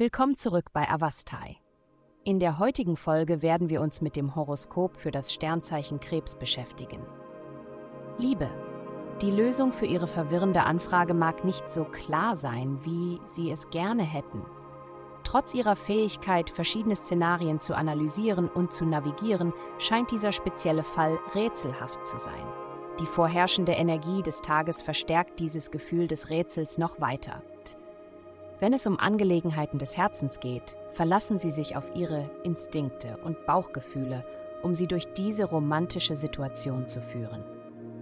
Willkommen zurück bei Avastai. In der heutigen Folge werden wir uns mit dem Horoskop für das Sternzeichen Krebs beschäftigen. Liebe. Die Lösung für Ihre verwirrende Anfrage mag nicht so klar sein, wie Sie es gerne hätten. Trotz Ihrer Fähigkeit, verschiedene Szenarien zu analysieren und zu navigieren, scheint dieser spezielle Fall rätselhaft zu sein. Die vorherrschende Energie des Tages verstärkt dieses Gefühl des Rätsels noch weiter. Wenn es um Angelegenheiten des Herzens geht, verlassen Sie sich auf Ihre Instinkte und Bauchgefühle, um Sie durch diese romantische Situation zu führen.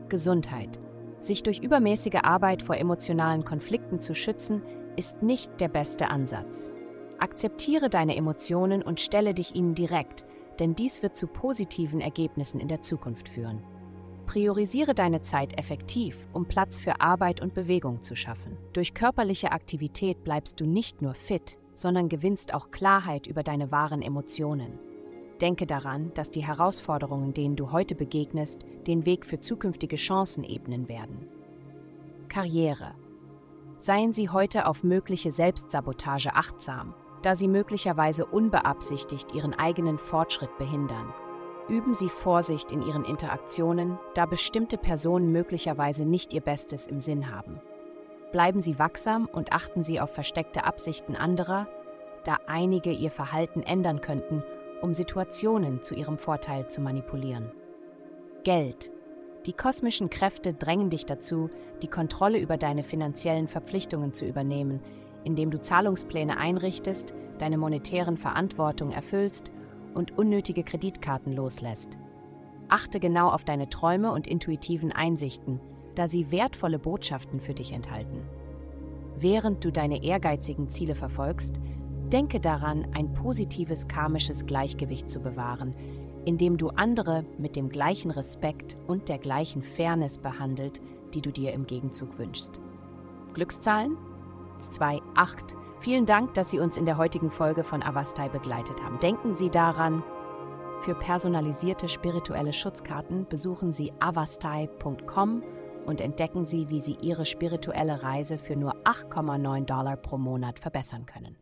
Gesundheit. Sich durch übermäßige Arbeit vor emotionalen Konflikten zu schützen, ist nicht der beste Ansatz. Akzeptiere deine Emotionen und stelle dich ihnen direkt, denn dies wird zu positiven Ergebnissen in der Zukunft führen. Priorisiere deine Zeit effektiv, um Platz für Arbeit und Bewegung zu schaffen. Durch körperliche Aktivität bleibst du nicht nur fit, sondern gewinnst auch Klarheit über deine wahren Emotionen. Denke daran, dass die Herausforderungen, denen du heute begegnest, den Weg für zukünftige Chancen ebnen werden. Karriere. Seien Sie heute auf mögliche Selbstsabotage achtsam, da sie möglicherweise unbeabsichtigt Ihren eigenen Fortschritt behindern. Üben Sie Vorsicht in Ihren Interaktionen, da bestimmte Personen möglicherweise nicht ihr Bestes im Sinn haben. Bleiben Sie wachsam und achten Sie auf versteckte Absichten anderer, da einige ihr Verhalten ändern könnten, um Situationen zu ihrem Vorteil zu manipulieren. Geld. Die kosmischen Kräfte drängen dich dazu, die Kontrolle über deine finanziellen Verpflichtungen zu übernehmen, indem du Zahlungspläne einrichtest, deine monetären Verantwortung erfüllst und unnötige Kreditkarten loslässt. Achte genau auf deine Träume und intuitiven Einsichten, da sie wertvolle Botschaften für dich enthalten. Während du deine ehrgeizigen Ziele verfolgst, denke daran, ein positives karmisches Gleichgewicht zu bewahren, indem du andere mit dem gleichen Respekt und der gleichen Fairness behandelt, die du dir im Gegenzug wünschst. Glückszahlen 2, 8, Vielen Dank, dass Sie uns in der heutigen Folge von Avastai begleitet haben. Denken Sie daran, für personalisierte spirituelle Schutzkarten besuchen Sie avastai.com und entdecken Sie, wie Sie Ihre spirituelle Reise für nur 8,9 Dollar pro Monat verbessern können.